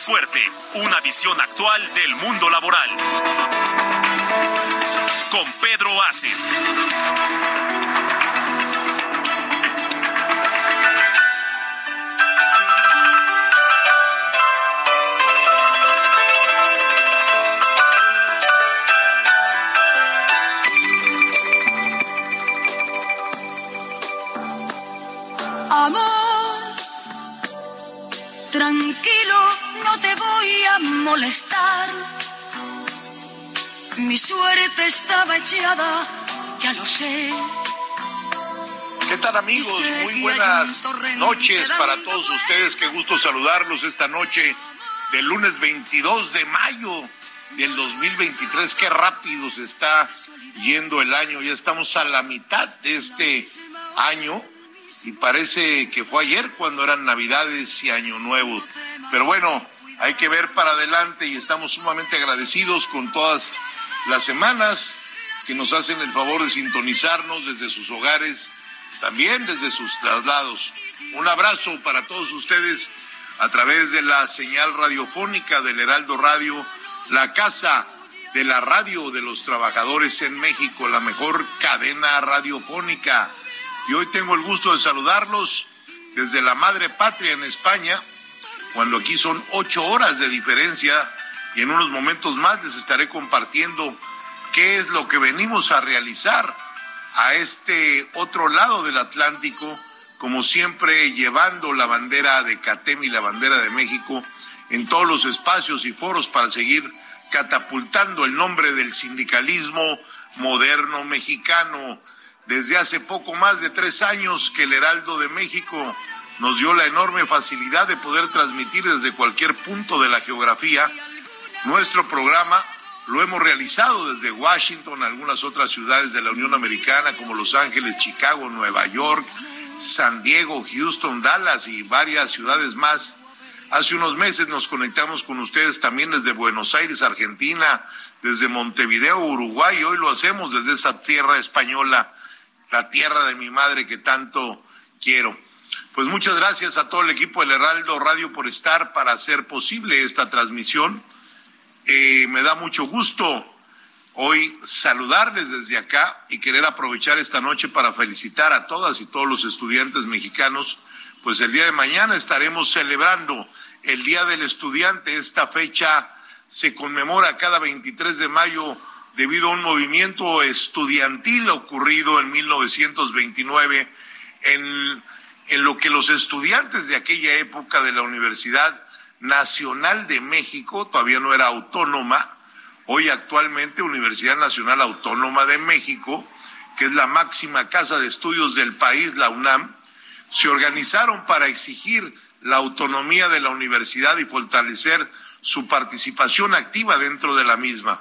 Fuerte, una visión actual del mundo laboral. Con Pedro Aces. Amor, tranquilo, voy a molestar. Mi suerte estaba echada, ya lo sé. ¿Qué tal amigos? Muy buenas noches para todos ustedes. Qué gusto saludarlos esta noche del lunes 22 de mayo del 2023. Qué rápido se está yendo el año. Ya estamos a la mitad de este año y parece que fue ayer cuando eran Navidades y Año Nuevo. Pero bueno, hay que ver para adelante y estamos sumamente agradecidos con todas las semanas que nos hacen el favor de sintonizarnos desde sus hogares, también desde sus traslados. Un abrazo para todos ustedes a través de la señal radiofónica del Heraldo Radio, la casa de la radio de los trabajadores en México, la mejor cadena radiofónica y hoy tengo el gusto de saludarlos desde la madre patria en España, cuando aquí son ocho horas de diferencia y en unos momentos más les estaré compartiendo qué es lo que venimos a realizar a este otro lado del Atlántico, como siempre llevando la bandera de CATEM y la bandera de México en todos los espacios y foros para seguir catapultando el nombre del sindicalismo moderno mexicano. Desde hace poco más de tres años que el Heraldo de México nos dio la enorme facilidad de poder transmitir desde cualquier punto de la geografía nuestro programa. Lo hemos realizado desde Washington, algunas otras ciudades de la Unión Americana como Los Ángeles, Chicago, Nueva York, San Diego, Houston, Dallas y varias ciudades más. Hace unos meses nos conectamos con ustedes también desde Buenos Aires, Argentina, desde Montevideo, Uruguay. Hoy lo hacemos desde esa tierra española la tierra de mi madre que tanto quiero. Pues muchas gracias a todo el equipo del Heraldo Radio por estar para hacer posible esta transmisión. Eh, me da mucho gusto hoy saludarles desde acá y querer aprovechar esta noche para felicitar a todas y todos los estudiantes mexicanos, pues el día de mañana estaremos celebrando el Día del Estudiante. Esta fecha se conmemora cada 23 de mayo debido a un movimiento estudiantil ocurrido en 1929 en, en lo que los estudiantes de aquella época de la Universidad Nacional de México, todavía no era autónoma, hoy actualmente Universidad Nacional Autónoma de México, que es la máxima casa de estudios del país, la UNAM, se organizaron para exigir la autonomía de la universidad y fortalecer su participación activa dentro de la misma.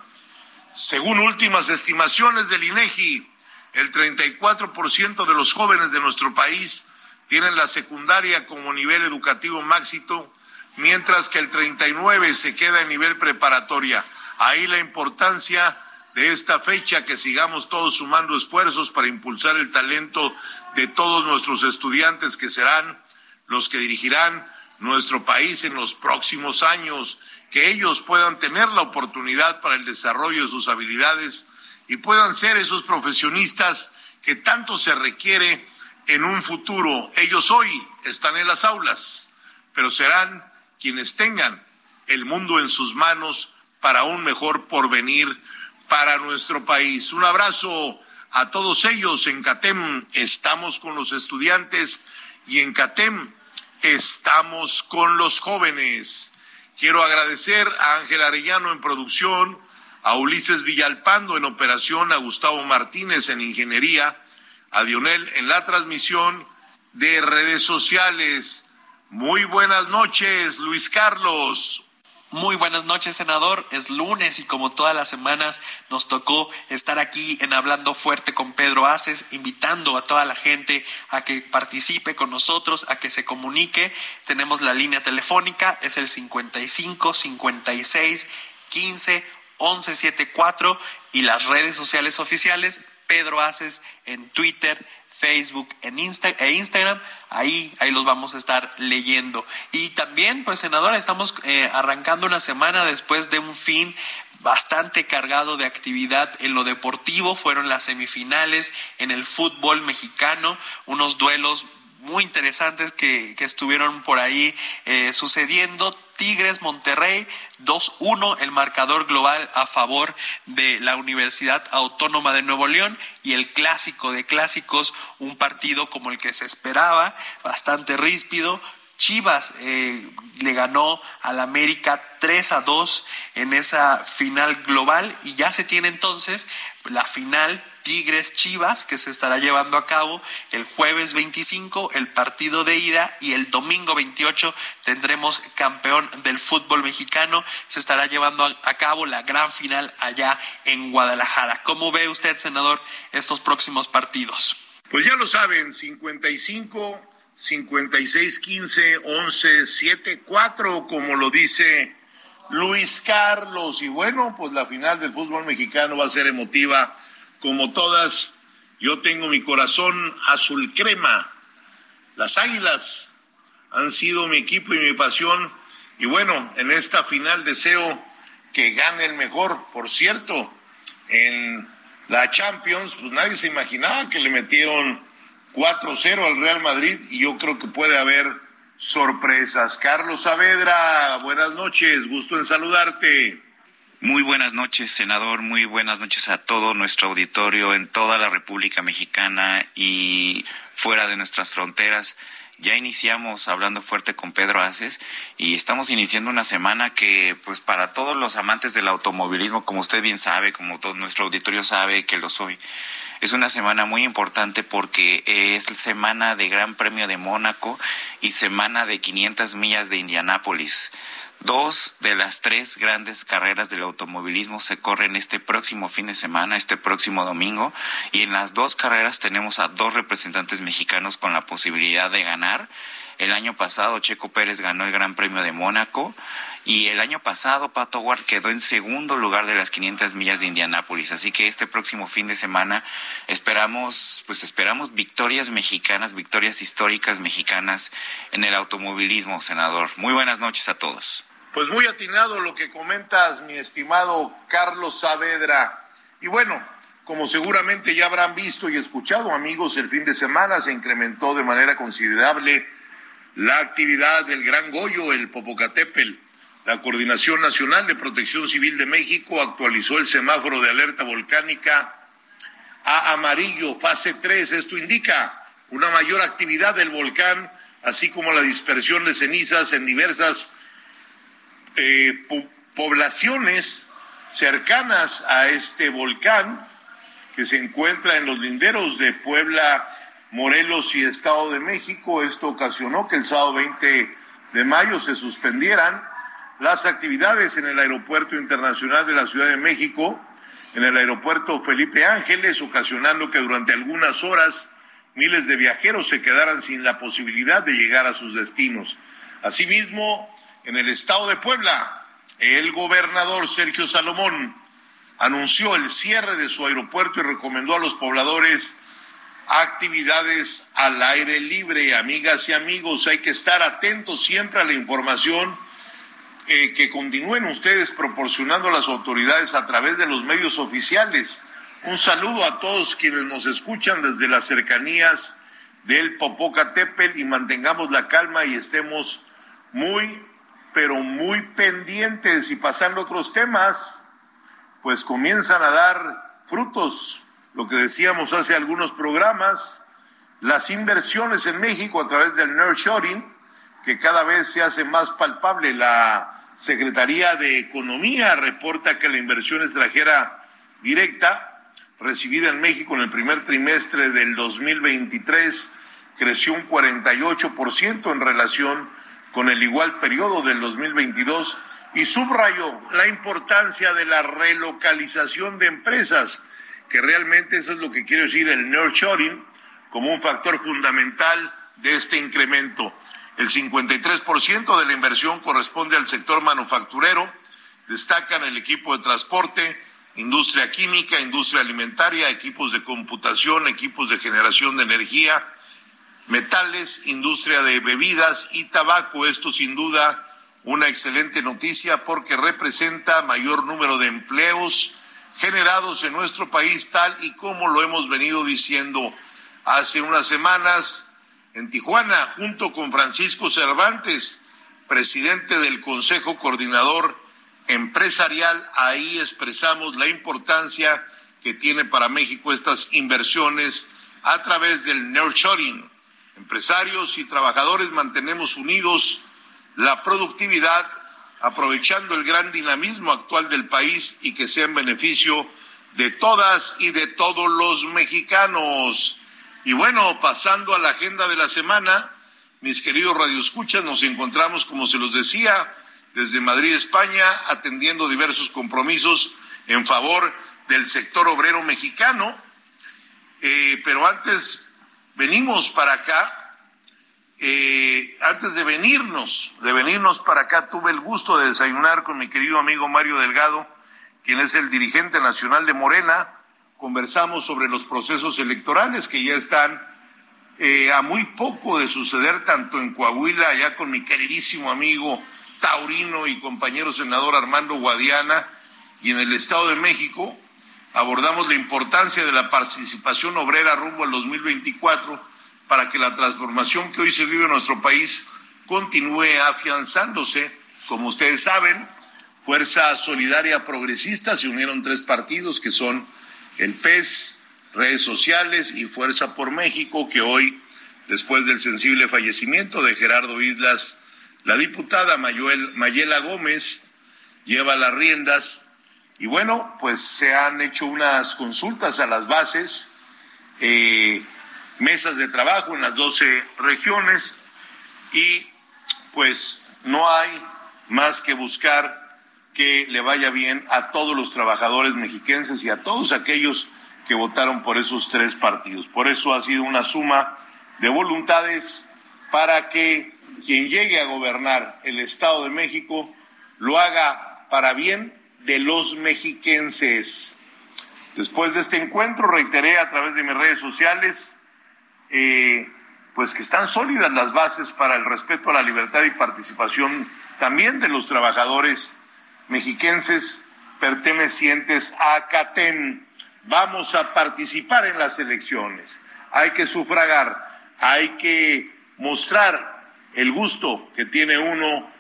Según últimas estimaciones del INEGI, el 34% de los jóvenes de nuestro país tienen la secundaria como nivel educativo máximo, mientras que el 39 se queda en nivel preparatoria. Ahí la importancia de esta fecha, que sigamos todos sumando esfuerzos para impulsar el talento de todos nuestros estudiantes que serán los que dirigirán nuestro país en los próximos años que ellos puedan tener la oportunidad para el desarrollo de sus habilidades y puedan ser esos profesionistas que tanto se requiere en un futuro. Ellos hoy están en las aulas, pero serán quienes tengan el mundo en sus manos para un mejor porvenir para nuestro país. Un abrazo a todos ellos. En CATEM estamos con los estudiantes y en CATEM estamos con los jóvenes. Quiero agradecer a Ángel Arellano en producción, a Ulises Villalpando en operación, a Gustavo Martínez en ingeniería, a Dionel en la transmisión de redes sociales. Muy buenas noches, Luis Carlos. Muy buenas noches, senador. Es lunes y como todas las semanas nos tocó estar aquí en Hablando Fuerte con Pedro Aces, invitando a toda la gente a que participe con nosotros, a que se comunique. Tenemos la línea telefónica, es el 55 56 15 11 74 y las redes sociales oficiales, Pedro Aces en Twitter, Facebook en Insta e Instagram. Ahí, ahí los vamos a estar leyendo. Y también, pues, senadora, estamos eh, arrancando una semana después de un fin bastante cargado de actividad en lo deportivo. Fueron las semifinales en el fútbol mexicano, unos duelos muy interesantes que, que estuvieron por ahí eh, sucediendo. Tigres Monterrey 2-1 el marcador global a favor de la Universidad Autónoma de Nuevo León y el clásico de clásicos, un partido como el que se esperaba, bastante ríspido. Chivas eh, le ganó al América 3 a 2 en esa final global y ya se tiene entonces la final Tigres Chivas, que se estará llevando a cabo el jueves 25, el partido de ida, y el domingo 28 tendremos campeón del fútbol mexicano. Se estará llevando a cabo la gran final allá en Guadalajara. ¿Cómo ve usted, senador, estos próximos partidos? Pues ya lo saben, 55, 56, 15, 11, 7, 4, como lo dice Luis Carlos. Y bueno, pues la final del fútbol mexicano va a ser emotiva como todas, yo tengo mi corazón azul crema. Las águilas han sido mi equipo y mi pasión. Y bueno, en esta final deseo que gane el mejor. Por cierto, en la Champions, pues nadie se imaginaba que le metieron 4-0 al Real Madrid y yo creo que puede haber sorpresas. Carlos Saavedra, buenas noches, gusto en saludarte. Muy buenas noches, senador. Muy buenas noches a todo nuestro auditorio en toda la República Mexicana y fuera de nuestras fronteras. Ya iniciamos hablando fuerte con Pedro Aces y estamos iniciando una semana que, pues, para todos los amantes del automovilismo, como usted bien sabe, como todo nuestro auditorio sabe que lo soy, es una semana muy importante porque es semana de Gran Premio de Mónaco y semana de 500 millas de Indianápolis. Dos de las tres grandes carreras del automovilismo se corren este próximo fin de semana, este próximo domingo, y en las dos carreras tenemos a dos representantes mexicanos con la posibilidad de ganar. El año pasado Checo Pérez ganó el Gran Premio de Mónaco y el año pasado Pato Ward quedó en segundo lugar de las 500 millas de Indianápolis. Así que este próximo fin de semana esperamos, pues esperamos victorias mexicanas, victorias históricas mexicanas en el automovilismo, senador. Muy buenas noches a todos. Pues muy atinado lo que comentas, mi estimado Carlos Saavedra. Y bueno, como seguramente ya habrán visto y escuchado, amigos, el fin de semana se incrementó de manera considerable la actividad del Gran Goyo, el Popocatépetl. La Coordinación Nacional de Protección Civil de México actualizó el semáforo de alerta volcánica a amarillo, fase 3. Esto indica una mayor actividad del volcán, así como la dispersión de cenizas en diversas eh, poblaciones cercanas a este volcán que se encuentra en los linderos de Puebla, Morelos y Estado de México. Esto ocasionó que el sábado 20 de mayo se suspendieran las actividades en el Aeropuerto Internacional de la Ciudad de México, en el Aeropuerto Felipe Ángeles, ocasionando que durante algunas horas miles de viajeros se quedaran sin la posibilidad de llegar a sus destinos. Asimismo, en el estado de Puebla, el gobernador Sergio Salomón anunció el cierre de su aeropuerto y recomendó a los pobladores actividades al aire libre. Amigas y amigos, hay que estar atentos siempre a la información eh, que continúen ustedes proporcionando a las autoridades a través de los medios oficiales. Un saludo a todos quienes nos escuchan desde las cercanías del Popocatépetl y mantengamos la calma y estemos muy pero muy pendientes y pasando otros temas, pues comienzan a dar frutos, lo que decíamos hace algunos programas, las inversiones en México a través del nurturing, que cada vez se hace más palpable. La Secretaría de Economía reporta que la inversión extranjera directa recibida en México en el primer trimestre del 2023 creció un 48% en relación con el igual periodo del 2022 y subrayó la importancia de la relocalización de empresas, que realmente eso es lo que quiere decir el nurturing como un factor fundamental de este incremento. El 53% de la inversión corresponde al sector manufacturero, destacan el equipo de transporte, industria química, industria alimentaria, equipos de computación, equipos de generación de energía, metales, industria de bebidas y tabaco. Esto sin duda una excelente noticia porque representa mayor número de empleos generados en nuestro país tal y como lo hemos venido diciendo hace unas semanas en Tijuana junto con Francisco Cervantes, presidente del Consejo Coordinador Empresarial. Ahí expresamos la importancia que tiene para México estas inversiones a través del nurturing. Empresarios y trabajadores mantenemos unidos la productividad, aprovechando el gran dinamismo actual del país y que sea en beneficio de todas y de todos los mexicanos. Y bueno, pasando a la agenda de la semana, mis queridos radioescuchas, nos encontramos, como se los decía, desde Madrid, España, atendiendo diversos compromisos en favor del sector obrero mexicano. Eh, pero antes, venimos para acá eh, antes de venirnos, de venirnos para acá, tuve el gusto de desayunar con mi querido amigo Mario Delgado, quien es el dirigente nacional de Morena. Conversamos sobre los procesos electorales que ya están eh, a muy poco de suceder, tanto en Coahuila, allá con mi queridísimo amigo taurino y compañero senador Armando Guadiana, y en el Estado de México. Abordamos la importancia de la participación obrera rumbo al 2024 para que la transformación que hoy se vive en nuestro país continúe afianzándose. Como ustedes saben, Fuerza Solidaria Progresista se unieron tres partidos que son el PES, redes sociales y Fuerza por México, que hoy, después del sensible fallecimiento de Gerardo Islas, la diputada Mayela Gómez lleva las riendas y bueno, pues se han hecho unas consultas a las bases. Eh, mesas de trabajo en las 12 regiones y pues no hay más que buscar que le vaya bien a todos los trabajadores mexiquenses y a todos aquellos que votaron por esos tres partidos. Por eso ha sido una suma de voluntades para que quien llegue a gobernar el Estado de México lo haga para bien de los mexiquenses. Después de este encuentro reiteré a través de mis redes sociales eh, pues que están sólidas las bases para el respeto a la libertad y participación también de los trabajadores mexiquenses pertenecientes a CATEM. Vamos a participar en las elecciones. Hay que sufragar, hay que mostrar el gusto que tiene uno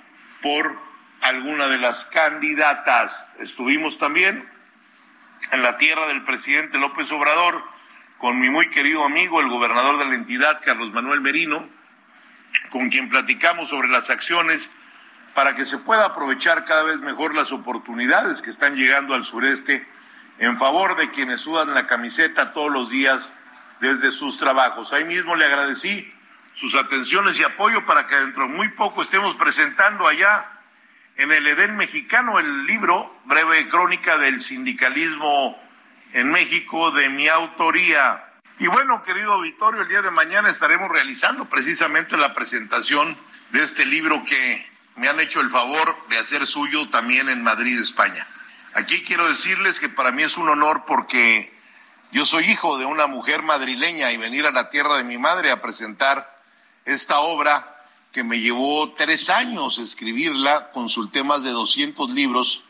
por alguna de las candidatas. Estuvimos también en la tierra del presidente López Obrador con mi muy querido amigo, el gobernador de la entidad, Carlos Manuel Merino, con quien platicamos sobre las acciones para que se pueda aprovechar cada vez mejor las oportunidades que están llegando al sureste en favor de quienes sudan la camiseta todos los días desde sus trabajos. Ahí mismo le agradecí sus atenciones y apoyo para que dentro de muy poco estemos presentando allá en el Edén mexicano el libro Breve Crónica del Sindicalismo en México de mi autoría. Y bueno, querido auditorio, el día de mañana estaremos realizando precisamente la presentación de este libro que me han hecho el favor de hacer suyo también en Madrid, España. Aquí quiero decirles que para mí es un honor porque yo soy hijo de una mujer madrileña y venir a la tierra de mi madre a presentar esta obra que me llevó tres años escribirla, consulté más de 200 libros,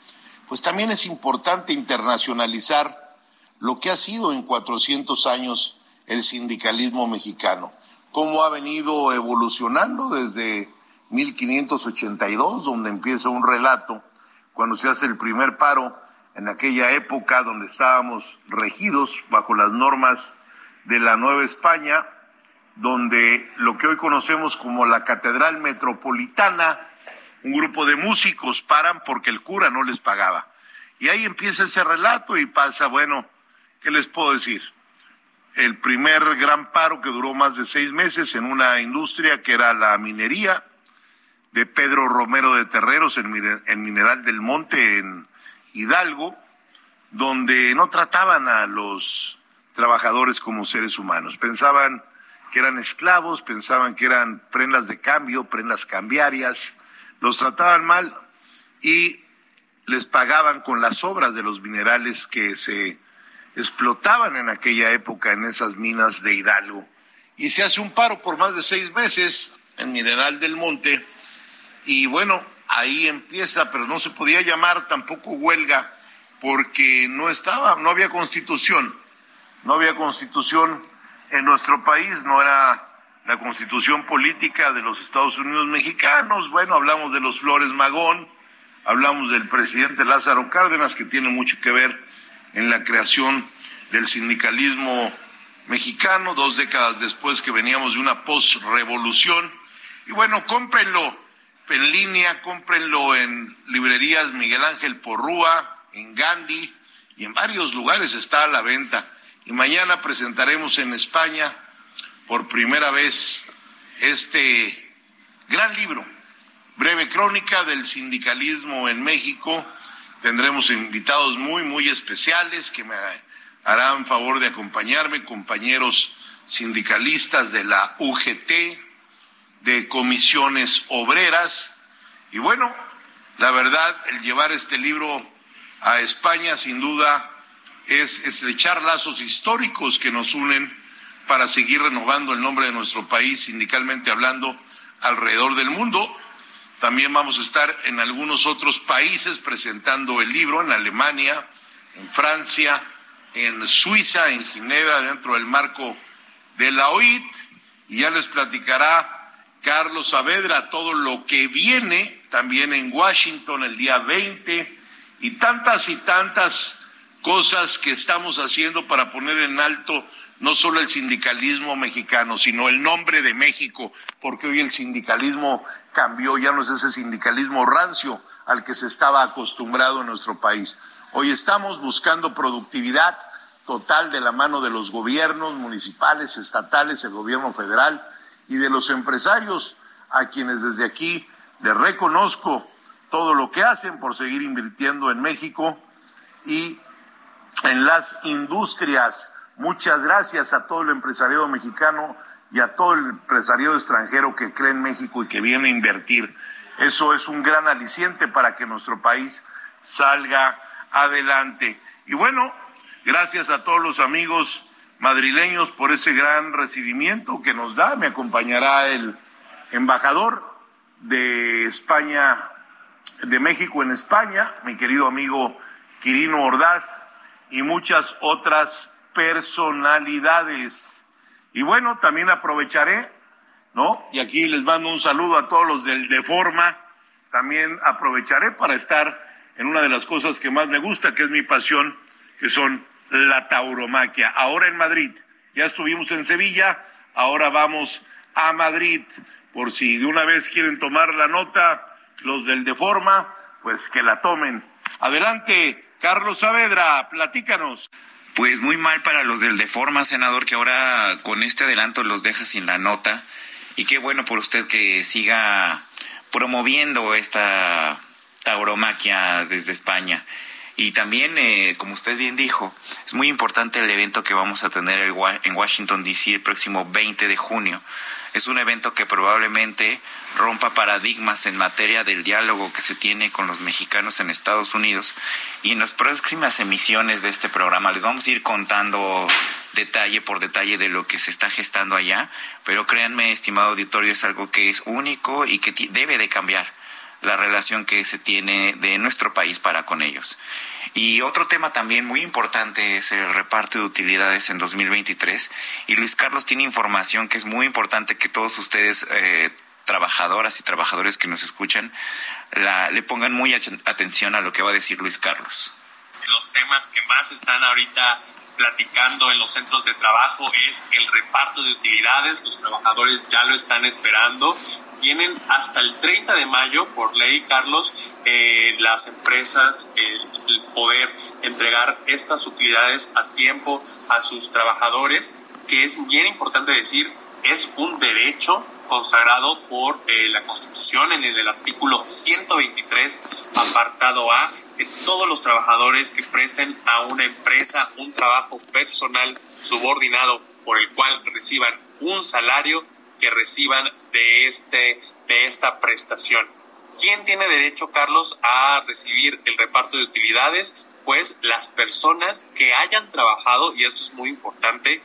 pues también es importante internacionalizar lo que ha sido en 400 años el sindicalismo mexicano, cómo ha venido evolucionando desde 1582, donde empieza un relato, cuando se hace el primer paro, en aquella época donde estábamos regidos bajo las normas de la Nueva España, donde lo que hoy conocemos como la Catedral Metropolitana, un grupo de músicos paran porque el cura no les pagaba. Y ahí empieza ese relato y pasa, bueno, ¿qué les puedo decir? El primer gran paro que duró más de seis meses en una industria que era la minería de Pedro Romero de Terreros en Mineral del Monte en Hidalgo, donde no trataban a los trabajadores como seres humanos. Pensaban que eran esclavos, pensaban que eran prendas de cambio, prendas cambiarias, los trataban mal y les pagaban con las obras de los minerales que se explotaban en aquella época en esas minas de Hidalgo. Y se hace un paro por más de seis meses en Mineral del Monte y bueno, ahí empieza, pero no se podía llamar tampoco huelga porque no estaba, no había constitución, no había constitución en nuestro país, no era la constitución política de los Estados Unidos mexicanos, bueno, hablamos de los Flores Magón, hablamos del presidente Lázaro Cárdenas, que tiene mucho que ver en la creación del sindicalismo mexicano, dos décadas después que veníamos de una post-revolución. Y bueno, cómprenlo en línea, cómprenlo en librerías Miguel Ángel Porrúa, en Gandhi y en varios lugares está a la venta. Y mañana presentaremos en España por primera vez este gran libro, breve crónica del sindicalismo en México. Tendremos invitados muy, muy especiales que me harán favor de acompañarme, compañeros sindicalistas de la UGT, de comisiones obreras. Y bueno, la verdad, el llevar este libro a España sin duda es estrechar lazos históricos que nos unen para seguir renovando el nombre de nuestro país, sindicalmente hablando, alrededor del mundo. También vamos a estar en algunos otros países presentando el libro, en Alemania, en Francia, en Suiza, en Ginebra, dentro del marco de la OIT, y ya les platicará Carlos Saavedra todo lo que viene también en Washington el día 20 y tantas y tantas cosas que estamos haciendo para poner en alto no solo el sindicalismo mexicano, sino el nombre de México, porque hoy el sindicalismo cambió, ya no es ese sindicalismo rancio al que se estaba acostumbrado en nuestro país. Hoy estamos buscando productividad total de la mano de los gobiernos municipales, estatales, el gobierno federal y de los empresarios, a quienes desde aquí les reconozco todo lo que hacen por seguir invirtiendo en México y en las industrias. Muchas gracias a todo el empresariado mexicano y a todo el empresariado extranjero que cree en México y que viene a invertir. Eso es un gran aliciente para que nuestro país salga adelante. Y bueno, gracias a todos los amigos madrileños por ese gran recibimiento que nos da. Me acompañará el embajador de España de México en España, mi querido amigo Quirino Ordaz, y muchas otras personalidades. Y bueno, también aprovecharé, ¿no? Y aquí les mando un saludo a todos los del Deforma. También aprovecharé para estar en una de las cosas que más me gusta, que es mi pasión, que son la tauromaquia. Ahora en Madrid, ya estuvimos en Sevilla, ahora vamos a Madrid. Por si de una vez quieren tomar la nota, los del Deforma, pues que la tomen. Adelante, Carlos Saavedra, platícanos. Pues muy mal para los del Deforma, senador, que ahora con este adelanto los deja sin la nota. Y qué bueno por usted que siga promoviendo esta tauromaquia desde España. Y también, eh, como usted bien dijo, es muy importante el evento que vamos a tener en Washington, D.C. el próximo 20 de junio. Es un evento que probablemente rompa paradigmas en materia del diálogo que se tiene con los mexicanos en Estados Unidos. Y en las próximas emisiones de este programa les vamos a ir contando detalle por detalle de lo que se está gestando allá. Pero créanme, estimado auditorio, es algo que es único y que debe de cambiar la relación que se tiene de nuestro país para con ellos. Y otro tema también muy importante es el reparto de utilidades en 2023. Y Luis Carlos tiene información que es muy importante que todos ustedes, eh, trabajadoras y trabajadores que nos escuchan, la, le pongan muy atención a lo que va a decir Luis Carlos. los temas que más están ahorita platicando en los centros de trabajo es el reparto de utilidades. Los trabajadores ya lo están esperando. Tienen hasta el 30 de mayo, por ley, Carlos, eh, las empresas el poder entregar estas utilidades a tiempo a sus trabajadores, que es bien importante decir, es un derecho consagrado por eh, la Constitución en el, artículo 123, apartado A, que todos los trabajadores que presten a una empresa un trabajo personal subordinado por el cual reciban un salario que reciban de este de esta prestación. ¿Quién tiene derecho, Carlos, a recibir el reparto de utilidades? Pues las personas que hayan trabajado, y esto es muy importante,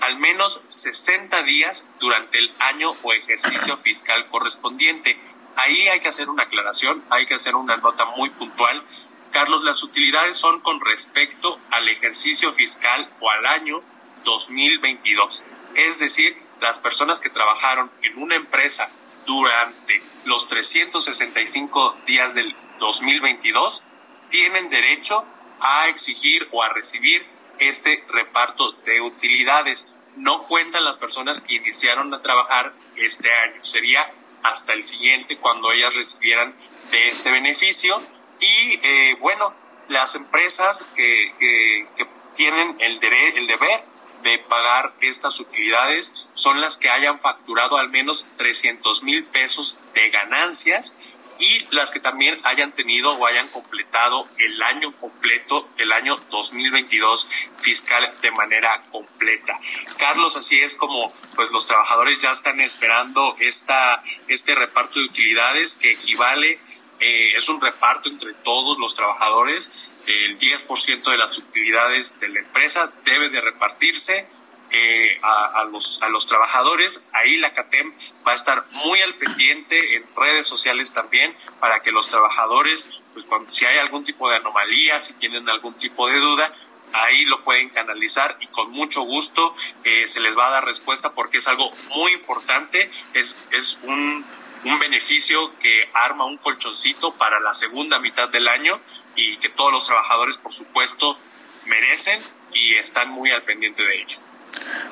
al menos 60 días durante el año o ejercicio fiscal correspondiente. Ahí hay que hacer una aclaración, hay que hacer una nota muy puntual. Carlos, las utilidades son con respecto al ejercicio fiscal o al año 2022. Es decir, las personas que trabajaron en una empresa durante los 365 días del 2022 tienen derecho a exigir o a recibir este reparto de utilidades. No cuentan las personas que iniciaron a trabajar este año. Sería hasta el siguiente cuando ellas recibieran de este beneficio. Y eh, bueno, las empresas que, que, tienen el, el deber de pagar estas utilidades son las que hayan facturado al menos 300 mil pesos de ganancias y las que también hayan tenido o hayan completado el año completo del año 2022 fiscal de manera completa. Carlos, así es como pues los trabajadores ya están esperando esta este reparto de utilidades que equivale eh, es un reparto entre todos los trabajadores el 10% de las utilidades de la empresa debe de repartirse eh, a, los, a los trabajadores. Ahí la CATEM va a estar muy al pendiente en redes sociales también para que los trabajadores, pues cuando si hay algún tipo de anomalía, si tienen algún tipo de duda, ahí lo pueden canalizar y con mucho gusto eh, se les va a dar respuesta porque es algo muy importante, es, es un, un beneficio que arma un colchoncito para la segunda mitad del año y que todos los trabajadores, por supuesto, merecen y están muy al pendiente de ello.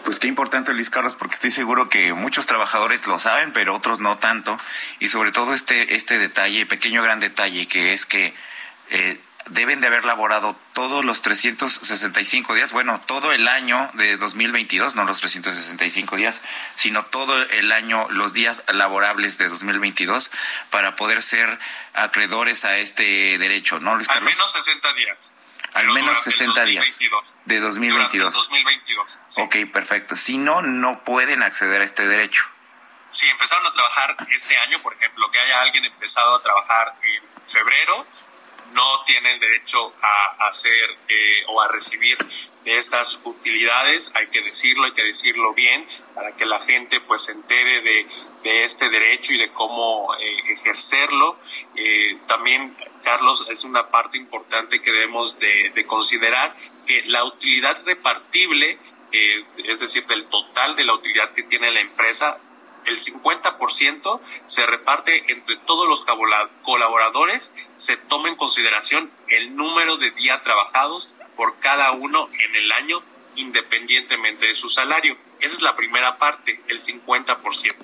Pues qué importante, Luis Carlos, porque estoy seguro que muchos trabajadores lo saben, pero otros no tanto. Y sobre todo este, este detalle, pequeño gran detalle, que es que eh, deben de haber laborado todos los 365 días, bueno, todo el año de 2022, no los 365 días, sino todo el año, los días laborables de 2022, para poder ser acreedores a este derecho, ¿no, Luis Carlos? Al menos 60 días. Al menos 60 días de 2022. 2022. Ok, perfecto. Si no, no pueden acceder a este derecho. Si empezaron a trabajar este año, por ejemplo, que haya alguien empezado a trabajar en febrero, no tienen derecho a hacer eh, o a recibir de estas utilidades, hay que decirlo, hay que decirlo bien, para que la gente pues se entere de, de este derecho y de cómo eh, ejercerlo. Eh, también, Carlos, es una parte importante que debemos de, de considerar, que la utilidad repartible, es decir, del total de la utilidad que tiene la empresa, el 50% se reparte entre todos los colaboradores, se toma en consideración el número de días trabajados por cada uno en el año independientemente de su salario. Esa es la primera parte, el 50%.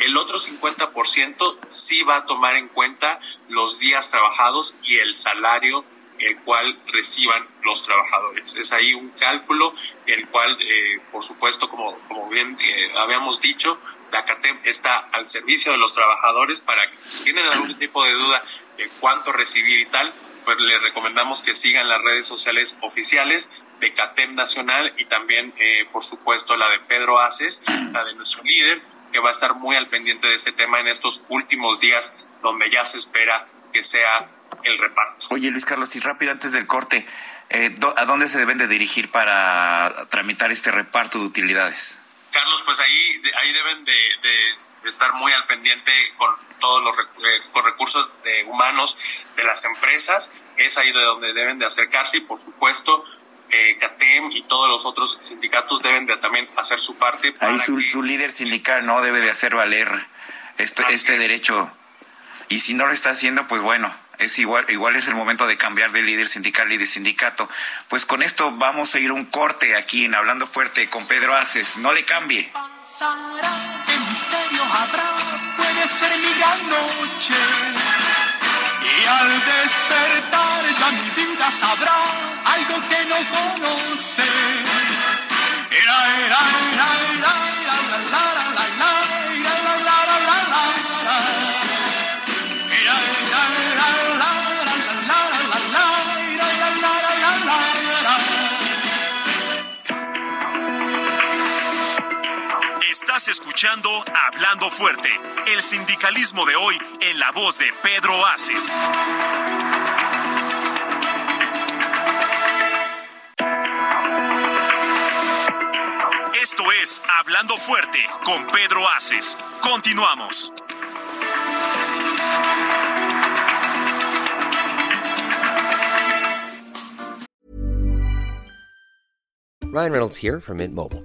El otro 50% sí va a tomar en cuenta los días trabajados y el salario el cual reciban los trabajadores. Es ahí un cálculo el cual, eh, por supuesto, como, como bien eh, habíamos dicho, la CATEM está al servicio de los trabajadores para que si tienen algún tipo de duda de cuánto recibir y tal, pues les recomendamos que sigan las redes sociales oficiales de CATEM Nacional y también, eh, por supuesto, la de Pedro Aces, la de nuestro líder, que va a estar muy al pendiente de este tema en estos últimos días donde ya se espera que sea el reparto. Oye, Luis Carlos, y rápido antes del corte, eh, ¿a dónde se deben de dirigir para tramitar este reparto de utilidades? Carlos, pues ahí, ahí deben de, estar muy al pendiente con todos los eh, con recursos de humanos de las empresas. Es ahí de donde deben de acercarse y, por supuesto, eh, CATEM y todos los otros sindicatos deben de también hacer su parte. ahí su, líder sindical no debe de hacer valer este, este derecho Y si no lo está haciendo, pues bueno, es igual, igual es el momento de cambiar de líder sindical y de sindicato. Pues con esto vamos a ir un corte aquí en Hablando Fuerte con Pedro Aces. No le cambie. ¿Qué misterio habrá? Puede ser mi gran noche. Y al despertar ya mi vida sabrá algo que no conoce. Escuchando Hablando Fuerte, el sindicalismo de hoy en la voz de Pedro Aces. Esto es Hablando Fuerte con Pedro Aces. Continuamos. Ryan Reynolds here from Mint Mobile.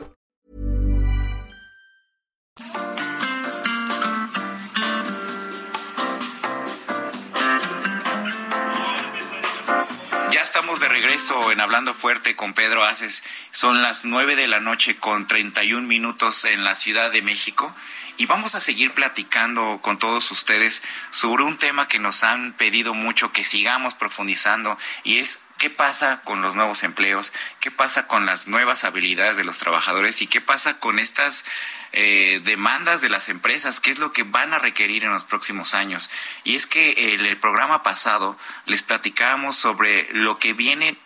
regreso en Hablando Fuerte con Pedro Aces. Son las nueve de la noche con 31 minutos en la Ciudad de México. Y vamos a seguir platicando con todos ustedes sobre un tema que nos han pedido mucho que sigamos profundizando y es qué pasa con los nuevos empleos, qué pasa con las nuevas habilidades de los trabajadores y qué pasa con estas eh, demandas de las empresas, qué es lo que van a requerir en los próximos años. Y es que en el programa pasado les platicábamos sobre lo que viene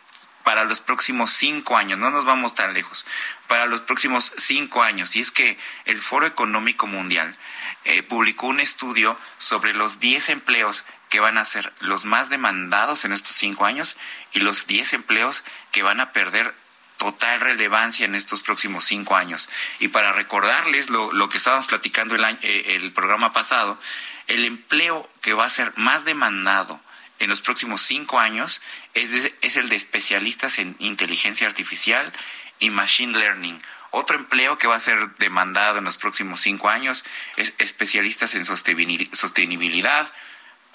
para los próximos cinco años, no nos vamos tan lejos, para los próximos cinco años. Y es que el Foro Económico Mundial eh, publicó un estudio sobre los 10 empleos que van a ser los más demandados en estos cinco años y los 10 empleos que van a perder total relevancia en estos próximos cinco años. Y para recordarles lo, lo que estábamos platicando el, año, eh, el programa pasado, el empleo que va a ser más demandado en los próximos cinco años es, es el de especialistas en inteligencia artificial y machine learning. Otro empleo que va a ser demandado en los próximos cinco años es especialistas en sostenibilidad.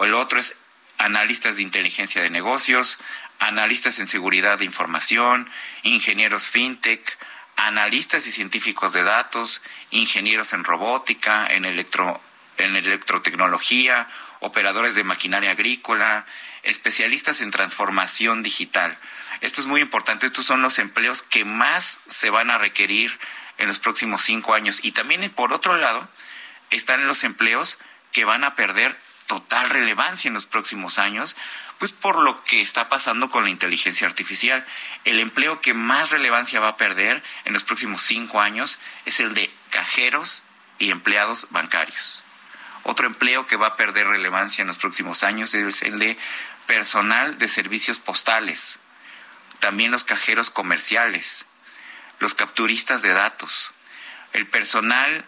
O el otro es analistas de inteligencia de negocios, analistas en seguridad de información, ingenieros fintech, analistas y científicos de datos, ingenieros en robótica, en, electro, en electrotecnología, operadores de maquinaria agrícola, especialistas en transformación digital. Esto es muy importante, estos son los empleos que más se van a requerir en los próximos cinco años. Y también, por otro lado, están los empleos que van a perder total relevancia en los próximos años, pues por lo que está pasando con la inteligencia artificial. El empleo que más relevancia va a perder en los próximos cinco años es el de cajeros y empleados bancarios. Otro empleo que va a perder relevancia en los próximos años es el de personal de servicios postales, también los cajeros comerciales, los capturistas de datos, el personal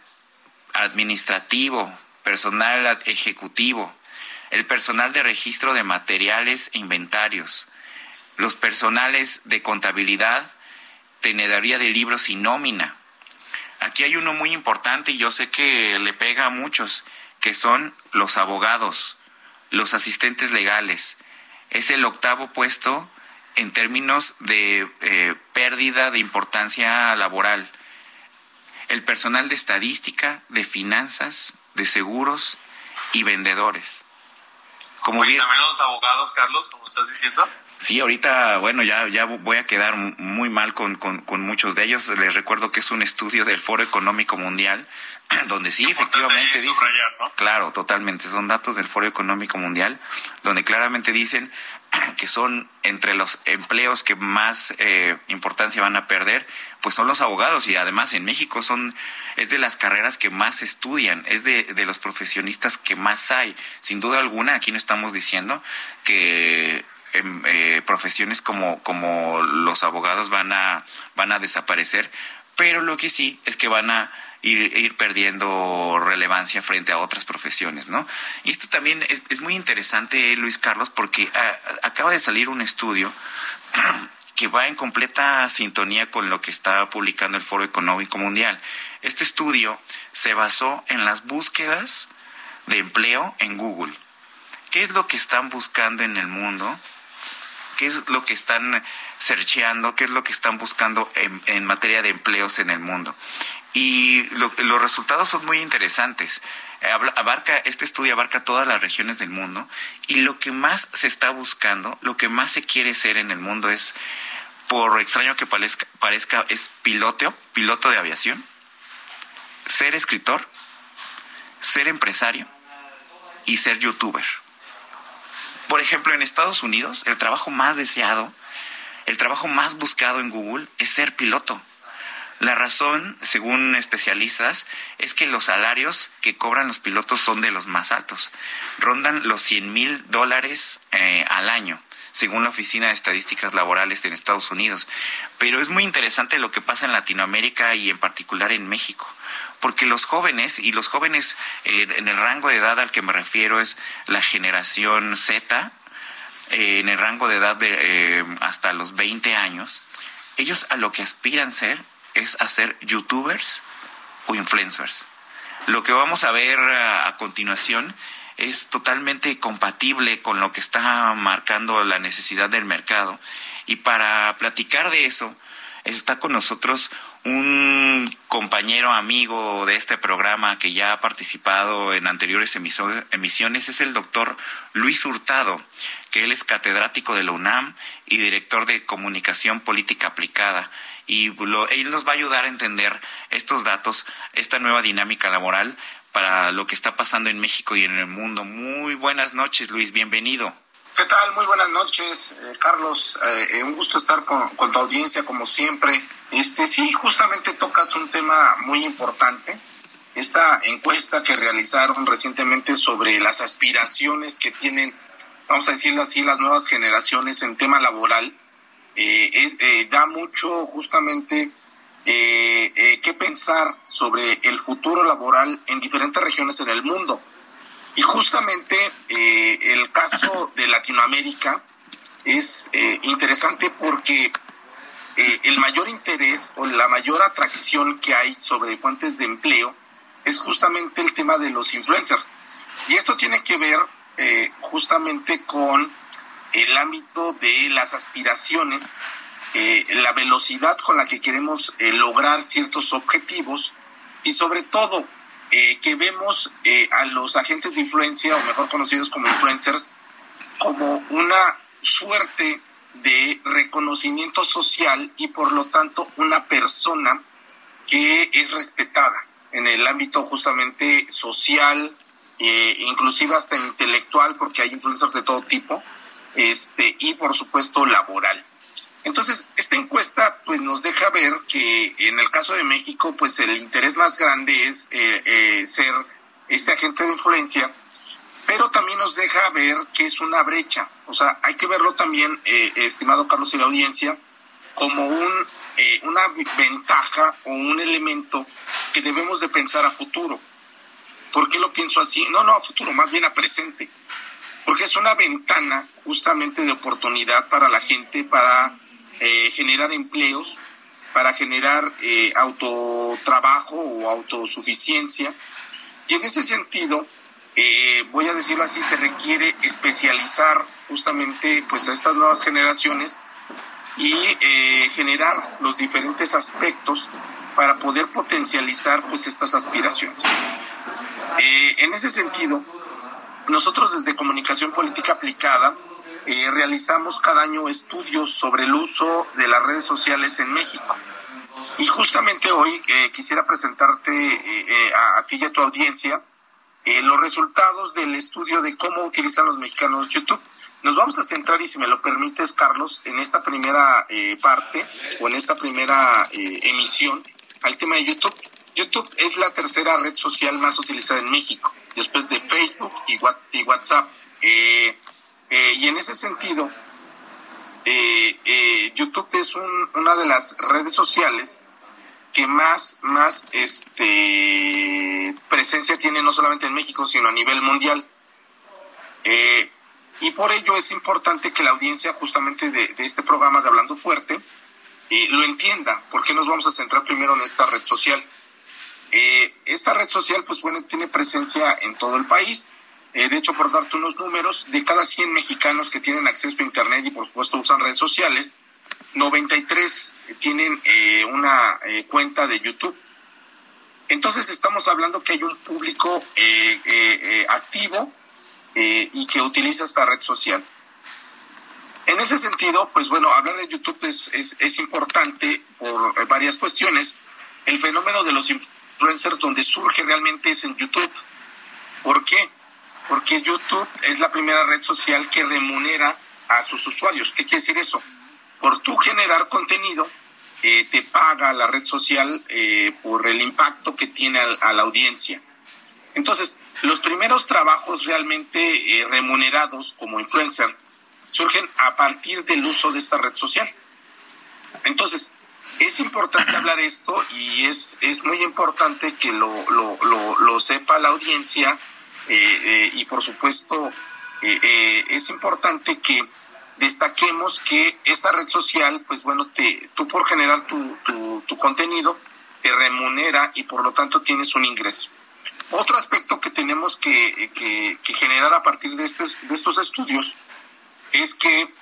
administrativo, personal ejecutivo, el personal de registro de materiales e inventarios, los personales de contabilidad, tenedoría de libros y nómina. Aquí hay uno muy importante y yo sé que le pega a muchos, que son los abogados, los asistentes legales. Es el octavo puesto en términos de eh, pérdida de importancia laboral. El personal de estadística, de finanzas, de seguros y vendedores. Como bien, también los abogados, Carlos, como estás diciendo. Sí, ahorita, bueno, ya, ya voy a quedar muy mal con, con, muchos de ellos. Les recuerdo que es un estudio del Foro Económico Mundial, donde sí, efectivamente dicen. Claro, totalmente. Son datos del Foro Económico Mundial, donde claramente dicen que son entre los empleos que más eh, importancia van a perder, pues son los abogados y además en México son es de las carreras que más estudian, es de, de los profesionistas que más hay. Sin duda alguna, aquí no estamos diciendo que eh, profesiones como, como los abogados van a, van a desaparecer, pero lo que sí es que van a ir, ir perdiendo relevancia frente a otras profesiones, ¿no? Y esto también es, muy interesante, Luis Carlos, porque ah, acaba de salir un estudio que va en completa sintonía con lo que está publicando el Foro Económico Mundial. Este estudio se basó en las búsquedas de empleo en Google. ¿Qué es lo que están buscando en el mundo? Qué es lo que están searcheando, qué es lo que están buscando en, materia de empleos en el mundo. Y los resultados son muy interesantes. Abarca, este estudio abarca todas las regiones del mundo y lo que más se está buscando, lo que más se quiere ser en el mundo es, por extraño que parezca, parezca es piloto, piloto de aviación, ser escritor, ser empresario y ser youtuber. Por ejemplo, en Estados Unidos, el trabajo más deseado, el trabajo más buscado en Google es ser piloto. La razón, según especialistas, es que los salarios que cobran los pilotos son de los más altos. Rondan los 100 mil dólares eh, al año, según la Oficina de Estadísticas Laborales en Estados Unidos. Pero es muy interesante lo que pasa en Latinoamérica y en particular en México porque los jóvenes, y los jóvenes eh, en el rango de edad al que me refiero es la generación Z, eh, en el rango de edad de eh, hasta los 20 años, ellos a lo que aspiran ser es a ser youtubers o influencers. Lo que vamos a ver a continuación es totalmente compatible con lo que está marcando la necesidad del mercado. Y para platicar de eso, está con nosotros un compañero amigo de este programa que ya ha participado en anteriores emisiones es el doctor Luis Hurtado, que él es catedrático de la UNAM y director de comunicación política aplicada. Y él nos va a ayudar a entender estos datos, esta nueva dinámica laboral para lo que está pasando en México y en el mundo. Muy buenas noches, Luis, bienvenido. ¿Qué tal? Muy buenas noches, eh, Carlos. Eh, eh, un gusto estar con, con tu audiencia como siempre. Este, sí, justamente tocas un tema muy importante. Esta encuesta que realizaron recientemente sobre las aspiraciones que tienen, vamos a decirlo así, las nuevas generaciones en tema laboral, eh, eh, da mucho justamente eh, que pensar sobre el futuro laboral en diferentes regiones en el mundo. Y justamente el caso de Latinoamérica es interesante porque eh, el mayor interés o la mayor atracción que hay sobre fuentes de empleo es justamente el tema de los influencers. Y esto tiene que ver eh, justamente con el ámbito de las aspiraciones, eh, la velocidad con la que queremos lograr ciertos objetivos y sobre todo que vemos a los agentes de influencia, o mejor conocidos como influencers, como una suerte de reconocimiento social y por lo tanto una persona que es respetada en el ámbito justamente social, eh, inclusive hasta intelectual, porque hay influencers de todo tipo, este, y por supuesto laboral. Entonces, esta encuesta pues nos deja ver que en el caso de México, pues el interés más grande es eh, eh, ser este agente de influencia pero también nos deja ver que es una brecha. O sea, hay que verlo también, eh, estimado Carlos y la audiencia, como un, eh, una ventaja o un elemento que debemos de pensar a futuro. ¿Por qué lo pienso así? No, no a futuro, más bien a presente. Porque es una ventana justamente de oportunidad para la gente, para eh, generar empleos, para generar autotrabajo o autosuficiencia. Y en ese sentido, eh, voy a decirlo así, se requiere especializar justamente pues a estas nuevas generaciones y eh, generar los diferentes aspectos para poder potencializar pues estas aspiraciones. Eh, en ese sentido, nosotros desde Comunicación Política Aplicada eh, realizamos cada año estudios sobre el uso de las redes sociales en México. Y justamente hoy eh, quisiera presentarte eh, a, ti y a tu audiencia los resultados del estudio de cómo utilizan los mexicanos YouTube. Nos vamos a centrar, y si me lo permites, Carlos, en esta primera parte o en esta primera emisión al tema de YouTube. YouTube es la tercera red social más utilizada en México, después de Facebook y, WhatsApp. Eh, y en ese sentido, eh, eh, YouTube es una de las redes sociales que más, más este, presencia tiene no solamente en México, sino a nivel mundial. y por ello es importante que la audiencia justamente de, este programa de Hablando Fuerte lo entienda, porque nos vamos a centrar primero en esta red social. esta red social, pues bueno, tiene presencia en todo el país. Eh, de hecho, por darte unos números, de cada 100 mexicanos que tienen acceso a Internet y por supuesto usan redes sociales, 93 tienen eh, una eh, cuenta de YouTube. Entonces estamos hablando que hay un público activo y que utiliza esta red social. En ese sentido, pues bueno, hablar de YouTube es, es, es importante por varias cuestiones. El fenómeno de los influencers donde surge realmente es en YouTube. ¿Por qué? Porque YouTube es la primera red social que remunera a sus usuarios. ¿Qué quiere decir eso? Por tú generar contenido, eh, te paga la red social eh, por el impacto que tiene a, la audiencia. Entonces, los primeros trabajos realmente eh, remunerados como influencer surgen a partir del uso de esta red social. Entonces, es importante hablar esto y es, es muy importante que lo, lo, lo, lo sepa la audiencia y por supuesto eh, es importante que destaquemos que esta red social, pues bueno, te, tú por generar tu, tu, contenido te remunera y por lo tanto tienes un ingreso. Otro aspecto que tenemos que, que, generar a partir de, estos, de estos estudios es que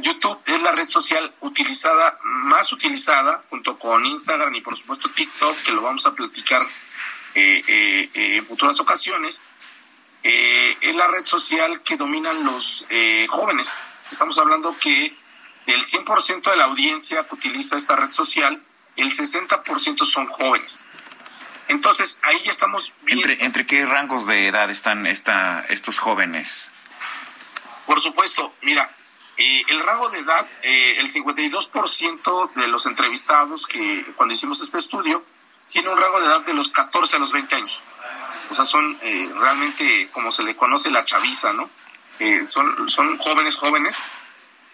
YouTube es la red social utilizada, más utilizada, junto con Instagram y por supuesto TikTok, que lo vamos a platicar eh, eh, eh, en futuras ocasiones, es la red social que dominan los jóvenes. Estamos hablando que del 100% de la audiencia que utiliza esta red social, el 60% son jóvenes. Entonces, ahí ya estamos viendo... ¿Entre, ¿Entre qué rangos de edad están esta, estos jóvenes? Por supuesto, mira, el rango de edad, el 52% de los entrevistados que cuando hicimos este estudio tiene un rango de edad de los 14 a los 20 años. O sea, son eh, realmente como se le conoce la chaviza, ¿no? Eh, son, son jóvenes jóvenes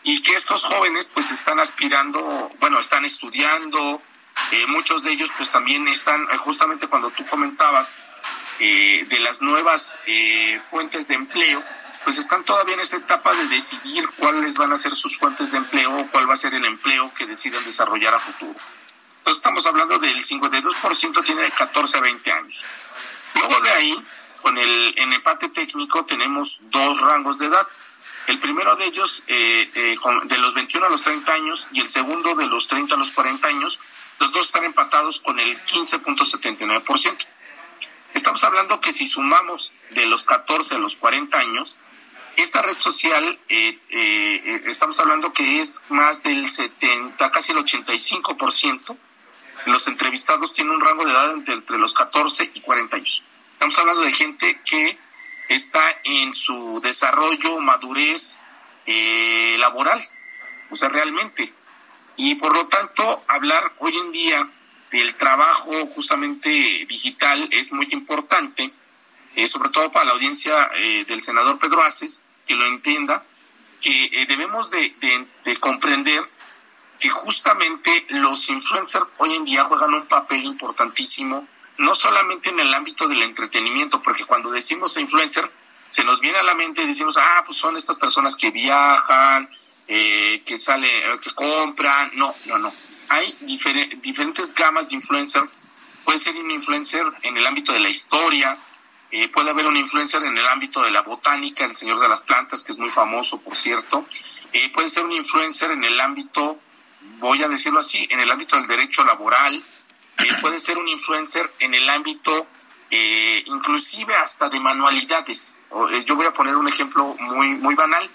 y que estos jóvenes pues están aspirando, bueno, están estudiando, eh, muchos de ellos pues también están, justamente cuando tú comentabas de las nuevas fuentes de empleo, pues están todavía en esa etapa de decidir cuáles van a ser sus fuentes de empleo o cuál va a ser el empleo que deciden desarrollar a futuro estamos hablando del 52% tiene de 14 a 20 años. Luego de ahí, con el en empate técnico tenemos dos rangos de edad. El primero de ellos eh, eh, de los 21 a los 30 años y el segundo de los 30 a los 40 años. Los dos están empatados con el 15.79%. Estamos hablando que si sumamos de los 14 a los 40 años, esta red social, eh, estamos hablando que es más del 70, casi el 85% los entrevistados tienen un rango de edad entre, los 14 y 40 años. Estamos hablando de gente que está en su desarrollo, madurez eh, laboral, o sea, realmente. Y por lo tanto, hablar hoy en día del trabajo justamente digital es muy importante, eh, sobre todo para la audiencia eh, del senador Pedro Aces, que lo entienda, que debemos de, de comprender que justamente los influencers hoy en día juegan un papel importantísimo, no solamente en el ámbito del entretenimiento, porque cuando decimos influencer, se nos viene a la mente y decimos, ah, pues son estas personas que viajan, eh, que salen, eh, que compran. No, no, no. Hay diferentes gamas de influencer. Puede ser un influencer en el ámbito de la historia, eh, puede haber un influencer en el ámbito de la botánica, el señor de las plantas, que es muy famoso, por cierto. puede ser un influencer en el ámbito voy a decirlo así, en el ámbito del derecho laboral, eh, puede ser un influencer en el ámbito eh, inclusive hasta de manualidades. Eh, yo voy a poner un ejemplo muy, muy banal.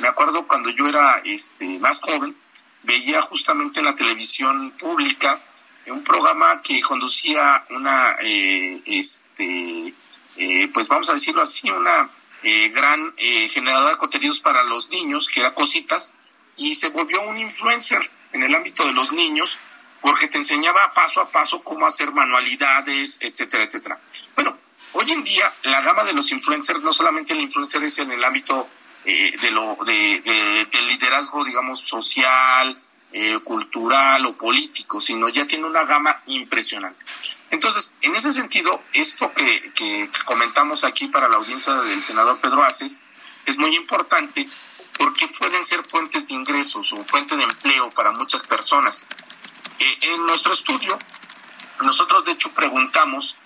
me acuerdo cuando yo era este, más joven, veía justamente en la televisión pública un programa que conducía una, eh, este, eh, pues vamos a decirlo así, una eh, gran generadora de contenidos para los niños, que era Cositas, y se volvió un influencer en el ámbito de los niños, porque te enseñaba paso a paso cómo hacer manualidades, etcétera, etcétera. Bueno, hoy en día la gama de los influencers, no solamente el influencer es en el ámbito de lo, de, del liderazgo, digamos, social, eh, cultural o político, sino ya tiene una gama impresionante. Entonces, en ese sentido, esto que, comentamos aquí para la audiencia del senador Pedro Aces es muy importante porque pueden ser fuentes de ingresos o fuente de empleo para muchas personas. Eh, en nuestro estudio, nosotros de hecho preguntamos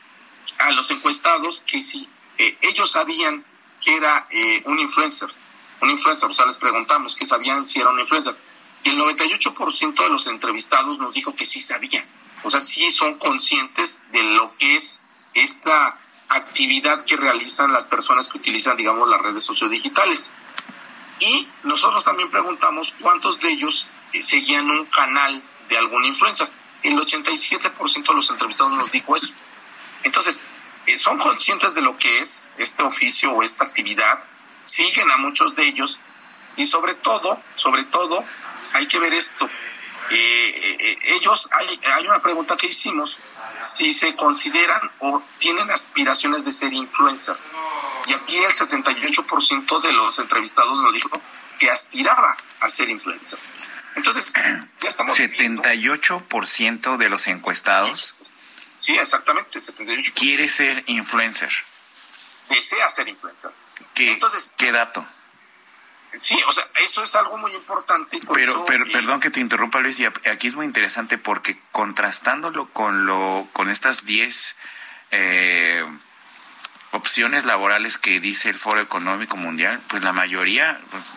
a los encuestados que si eh, ellos sabían que era un influencer, un influencer, o sea, les preguntamos que sabían si era un influencer y el 98% de los entrevistados nos dijo que sí sabían. O sea, sí son conscientes de lo que es esta actividad que realizan las personas que utilizan, digamos, las redes sociodigitales. Y nosotros también preguntamos cuántos de ellos eh, seguían un canal de alguna influencia. El 87% de los entrevistados nos dijo eso. Entonces, eh, son conscientes de lo que es este oficio o esta actividad, siguen a muchos de ellos y sobre todo, sobre todo, hay que ver esto. Eh, ellos, hay, hay una pregunta que hicimos, si se consideran o tienen aspiraciones de ser influencer. Y aquí el 78% de los entrevistados nos dijo que aspiraba a ser influencer. Entonces, ya estamos. 78% de los encuestados. Sí, exactamente, 78%. Quiere ser influencer. Desea ser influencer. ¿Qué, Entonces, ¿qué dato? Sí, o sea, eso es algo muy importante. pero, pero perdón que te interrumpa, Luis, y aquí es muy interesante porque contrastándolo con lo, con estas 10 eh, opciones laborales que dice el Foro Económico Mundial, pues la mayoría, pues,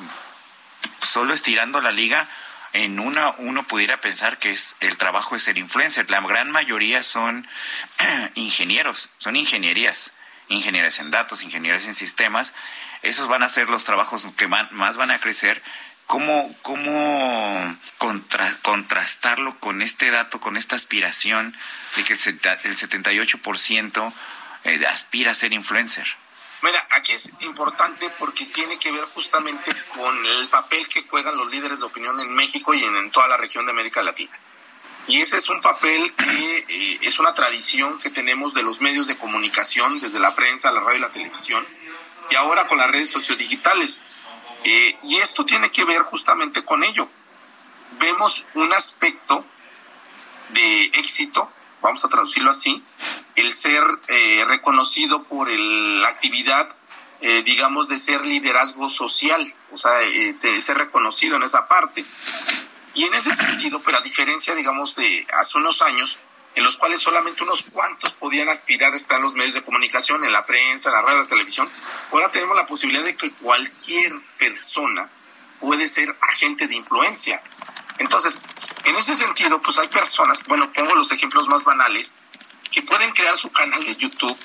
solo estirando la liga, en una uno pudiera pensar que es el trabajo es ser influencer. La gran mayoría son ingenieros, son ingenierías, ingenierías en datos, ingenierías en sistemas esos van a ser los trabajos que más van a crecer. ¿Cómo, cómo contrastarlo con este dato, con esta aspiración de que el, 78% eh, aspira a ser influencer? Mira, aquí es importante porque tiene que ver justamente con el papel que juegan los líderes de opinión en México y en, toda la región de América Latina. Y ese es un papel que eh, es una tradición que tenemos de los medios de comunicación, desde la prensa, la radio y la televisión, y ahora con las redes sociodigitales. Eh, y esto tiene que ver justamente con ello. Vemos un aspecto de éxito, vamos a traducirlo así, el ser eh, reconocido por la actividad, eh, digamos, de ser liderazgo social, o sea, de ser reconocido en esa parte. Y en ese sentido, pero a diferencia, digamos, de hace unos años, en los cuales solamente unos cuantos podían aspirar a estar en los medios de comunicación, en la prensa, en la radio, en la televisión. Ahora tenemos la posibilidad de que cualquier persona puede ser agente de influencia. Entonces, en ese sentido, pues hay personas, bueno, pongo los ejemplos más banales, que pueden crear su canal de YouTube,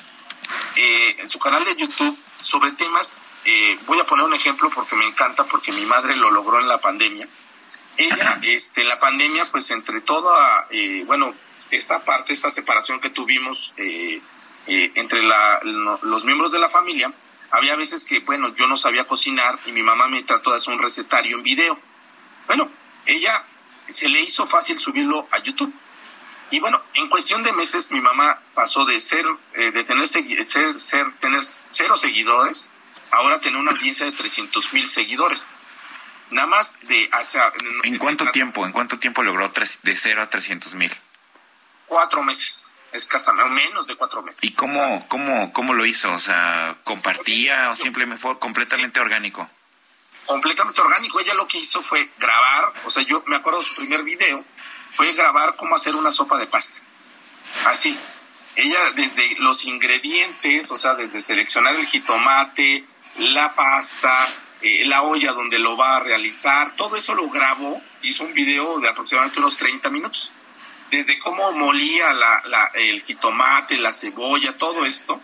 eh, su canal de YouTube sobre temas, eh, voy a poner un ejemplo porque me encanta, porque mi madre lo logró en la pandemia. Ella, este, en la pandemia, pues entre toda, eh, bueno, esta parte, esta separación que tuvimos eh, eh, entre los miembros de la familia, había veces que, bueno, yo no sabía cocinar y mi mamá me trató de hacer un recetario en video. Bueno, ella se le hizo fácil subirlo a YouTube. Y bueno, en cuestión de meses mi mamá pasó de ser, eh, de tener, ser, ser, tener cero seguidores, ahora tener una audiencia de 300 mil seguidores. Nada más de hace... ¿En, cuánto tiempo? ¿En cuánto tiempo logró de cero a 300 mil? cuatro meses, escasamente, menos de cuatro meses. ¿Y cómo, cómo, cómo lo hizo? O sea, ¿compartía o simplemente fue completamente orgánico? Completamente orgánico. Ella lo que hizo fue grabar, o sea, yo me acuerdo de su primer video, fue grabar cómo hacer una sopa de pasta. Así. Ella desde los ingredientes, o sea, desde seleccionar el jitomate, la pasta, eh, la olla donde lo va a realizar, todo eso lo grabó, hizo un video de aproximadamente unos 30 minutos desde cómo molía la, el jitomate, la cebolla, todo esto,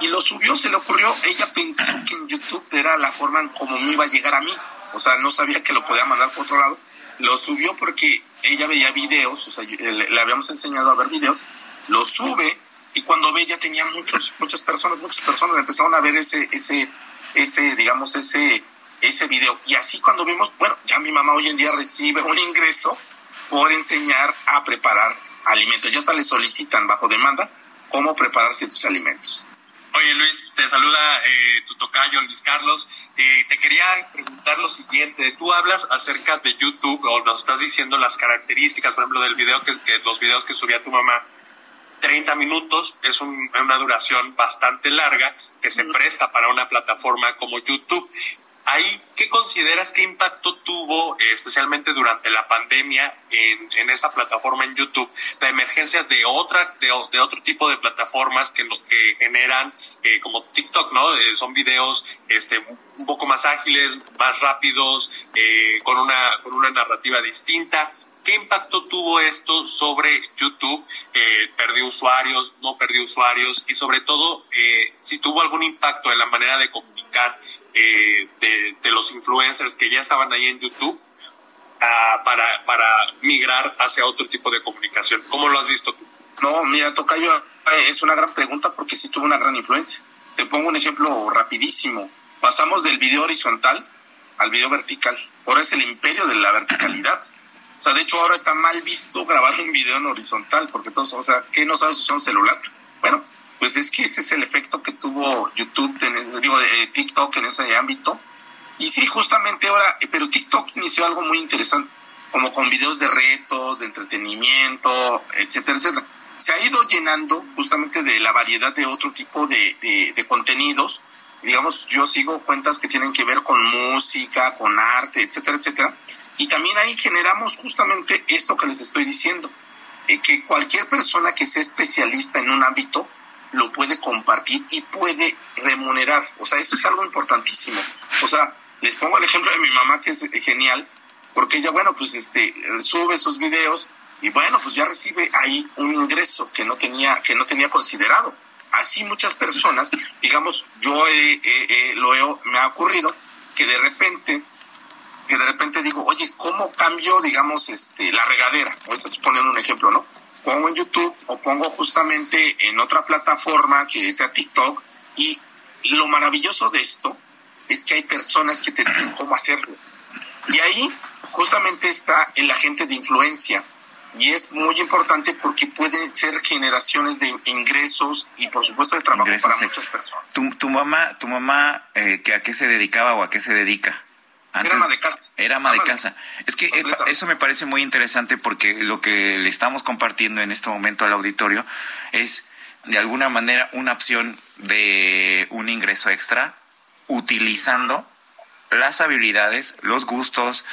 y lo subió, se le ocurrió, ella pensó que en YouTube era la forma en cómo me iba a llegar a mí. o sea, no sabía que lo podía mandar por otro lado. Lo subió porque ella veía videos, o sea, le, habíamos enseñado a ver videos, lo sube y cuando ve ya tenía muchos, muchas personas, muchas personas empezaron a ver ese, ese, ese, digamos, ese, ese video. Y así cuando vimos, bueno, ya mi mamá hoy en día recibe un ingreso por enseñar a preparar alimentos. Ya hasta le solicitan bajo demanda cómo preparar ciertos alimentos. Oye Luis, te saluda eh, tu tocayo Luis Carlos. Eh, te quería preguntar lo siguiente. Tú hablas acerca de YouTube o nos estás diciendo las características, por ejemplo, del video que, que los videos que subía tu mamá. 30 minutos es una duración bastante larga que se presta para una plataforma como YouTube. Ahí, ¿qué consideras qué impacto tuvo, eh, especialmente durante la pandemia, en, en, esta plataforma en YouTube, la emergencia de otra, de, de otro tipo de plataformas que, que generan, eh, como TikTok, ¿no? Eh, son videos, este, un poco más ágiles, más rápidos, con una, con una narrativa distinta. ¿Qué impacto tuvo esto sobre YouTube? ¿Perdió usuarios? ¿No perdió usuarios? Y sobre todo, si tuvo algún impacto en la manera de comunicar eh, de, los influencers que ya estaban ahí en YouTube para, para migrar hacia otro tipo de comunicación. ¿Cómo lo has visto tú? No, mira, Tocayo, eh, es una gran pregunta porque sí tuvo una gran influencia. Te pongo un ejemplo rapidísimo. Pasamos del video horizontal al video vertical. Ahora es el imperio de la verticalidad. O sea, de hecho ahora está mal visto grabar un video en horizontal porque todos, o sea, ¿qué no sabes usar un celular? Bueno, pues es que ese es el efecto que tuvo YouTube, digo, eh, TikTok en ese ámbito. Y sí, justamente ahora, eh, pero TikTok inició algo muy interesante, como con videos de retos, de entretenimiento, etcétera, etcétera. Se ha ido llenando justamente de la variedad de otro tipo de, de, de contenidos. Digamos, yo sigo cuentas que tienen que ver con música, con arte, etcétera, etcétera. Y también ahí generamos justamente esto que les estoy diciendo, eh, que cualquier persona que sea especialista en un ámbito lo puede compartir y puede remunerar. O sea, eso es algo importantísimo. O sea, les pongo el ejemplo de mi mamá que es genial, porque ella, bueno, pues este, sube sus videos y bueno, pues ya recibe ahí un ingreso que no tenía, que no tenía considerado. Así muchas personas, digamos, yo lo he, me ha ocurrido que de repente, que de repente digo, oye, ¿cómo cambio, digamos, este, la regadera? Ahorita poniendo un ejemplo, ¿no? Pongo en YouTube o pongo justamente en otra plataforma que sea TikTok y lo maravilloso de esto es que hay personas que te dicen cómo hacerlo. Y ahí justamente está el agente de influencia y es muy importante porque pueden ser generaciones de ingresos y por supuesto de trabajo para muchas personas. ¿Tu, tu mamá, tu mamá eh, que a qué se dedicaba o a qué se dedica? Era ama de casa. Era ama, de casa. Es que eh, eso me parece muy interesante porque lo que le estamos compartiendo en este momento al auditorio es de alguna manera una opción de un ingreso extra utilizando las habilidades, los gustos,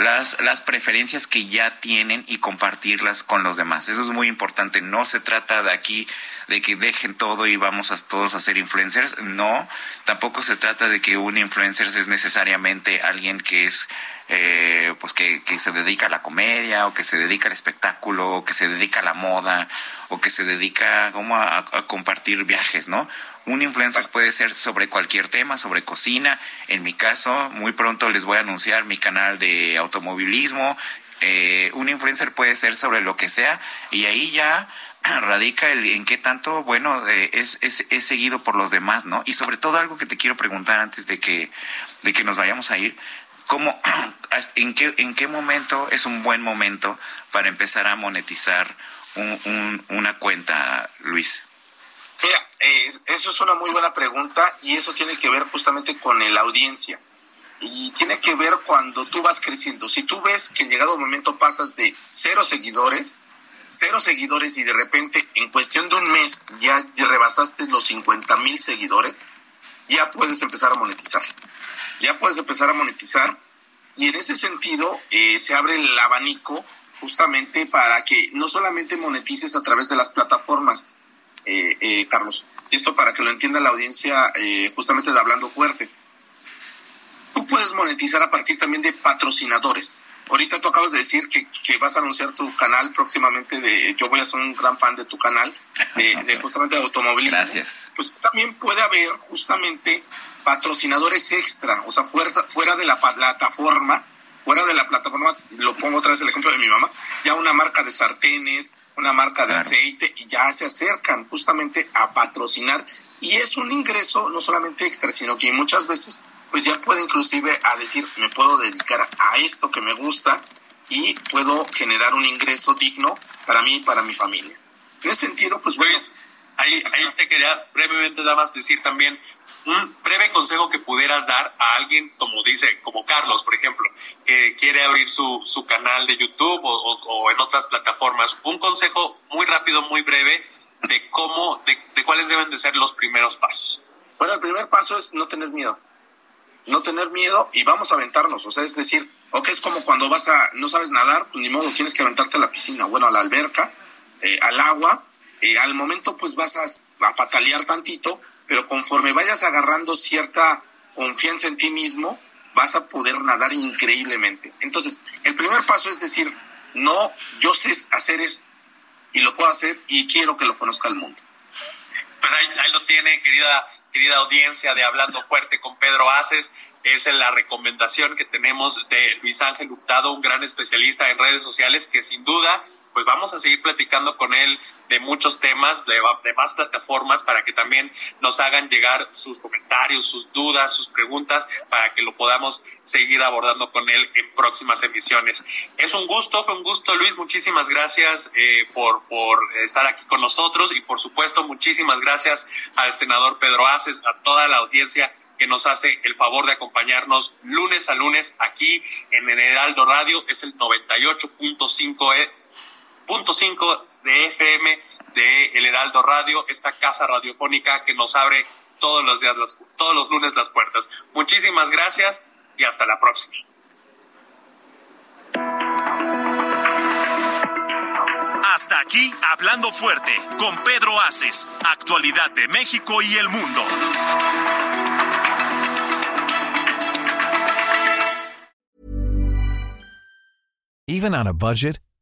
las, las preferencias que ya tienen y compartirlas con los demás. Eso es muy importante. No se trata de aquí de que dejen todo y vamos a todos a ser influencers. No, tampoco se trata de que un influencer es necesariamente alguien que es eh, pues que, que, se dedica a la comedia o que se dedica al espectáculo o que se dedica a la moda o que se dedica como a compartir viajes, ¿no? Un influencer puede ser sobre cualquier tema, sobre cocina. En mi caso, muy pronto les voy a anunciar mi canal de automovilismo. Eh, un influencer puede ser sobre lo que sea y ahí ya radica el en qué tanto, bueno, eh, es, es, es, seguido por los demás, ¿no? Y sobre todo algo que te quiero preguntar antes de que, de que nos vayamos a ir, ¿cómo, en, qué, ¿en qué momento es un buen momento para empezar a monetizar un, una cuenta, Luis? Mira, eso es una muy buena pregunta y eso tiene que ver justamente con la audiencia. Y tiene que ver cuando tú vas creciendo. Si tú ves que en llegado momento pasas de cero seguidores, cero seguidores y de repente en cuestión de un mes ya rebasaste los 50 mil seguidores, ya puedes empezar a monetizar. Ya puedes empezar a monetizar y en ese sentido eh, se abre el abanico justamente para que no solamente monetices a través de las plataformas, eh, eh, Carlos. Y esto para que lo entienda la audiencia eh, justamente de Hablando Fuerte. Tú puedes monetizar a partir también de patrocinadores. Ahorita tú acabas de decir que, vas a anunciar tu canal próximamente de, yo voy a ser un gran fan de tu canal, de, justamente de automovilismo. Gracias. Pues también puede haber justamente patrocinadores extra, o sea, fuera, fuera de la plataforma, fuera de la plataforma, lo pongo otra vez el ejemplo de mi mamá, ya una marca de sartenes, una marca de aceite, y ya se acercan justamente a patrocinar. Y es un ingreso no solamente extra, sino que muchas veces pues ya puede inclusive a decir, me puedo dedicar a esto que me gusta y puedo generar un ingreso digno para mí y para mi familia. En ese sentido, pues bueno. Pues, ahí, ahí te quería brevemente nada más decir también un breve consejo que pudieras dar a alguien como dice, como Carlos, por ejemplo, que quiere abrir su, su canal de YouTube o, o, en otras plataformas. Un consejo muy rápido, muy breve de cómo, de, de cuáles deben de ser los primeros pasos. Bueno, el primer paso es no tener miedo. No tener miedo y vamos a aventarnos. O sea, es decir, ok, es como cuando vas a, no sabes nadar, pues ni modo, tienes que aventarte a la piscina, bueno, a la alberca, eh, al agua. Eh, al momento, pues vas a, a patalear tantito, pero conforme vayas agarrando cierta confianza en ti mismo, vas a poder nadar increíblemente. Entonces, el primer paso es decir, no, yo sé hacer esto y lo puedo hacer y quiero que lo conozca el mundo. Pues ahí, ahí lo tiene, querida, querida audiencia de Hablando Fuerte con Pedro Aces. Es la recomendación que tenemos de Luis Ángel Hurtado, un gran especialista en redes sociales que sin duda pues vamos a seguir platicando con él de muchos temas, de, más plataformas, para que también nos hagan llegar sus comentarios, sus dudas, sus preguntas, para que lo podamos seguir abordando con él en próximas emisiones. Es un gusto, fue un gusto, Luis. Muchísimas gracias eh, por, por estar aquí con nosotros y, por supuesto, muchísimas gracias al senador Pedro Aces, a toda la audiencia que nos hace el favor de acompañarnos lunes a lunes aquí en Heraldo Radio. Es el 98.5 punto cinco de FM de El Heraldo Radio, esta casa radiofónica que nos abre todos los días, todos los lunes las puertas. Muchísimas gracias y hasta la próxima. Hasta aquí, hablando fuerte, con Pedro Aces, actualidad de México y el mundo. Even on a budget.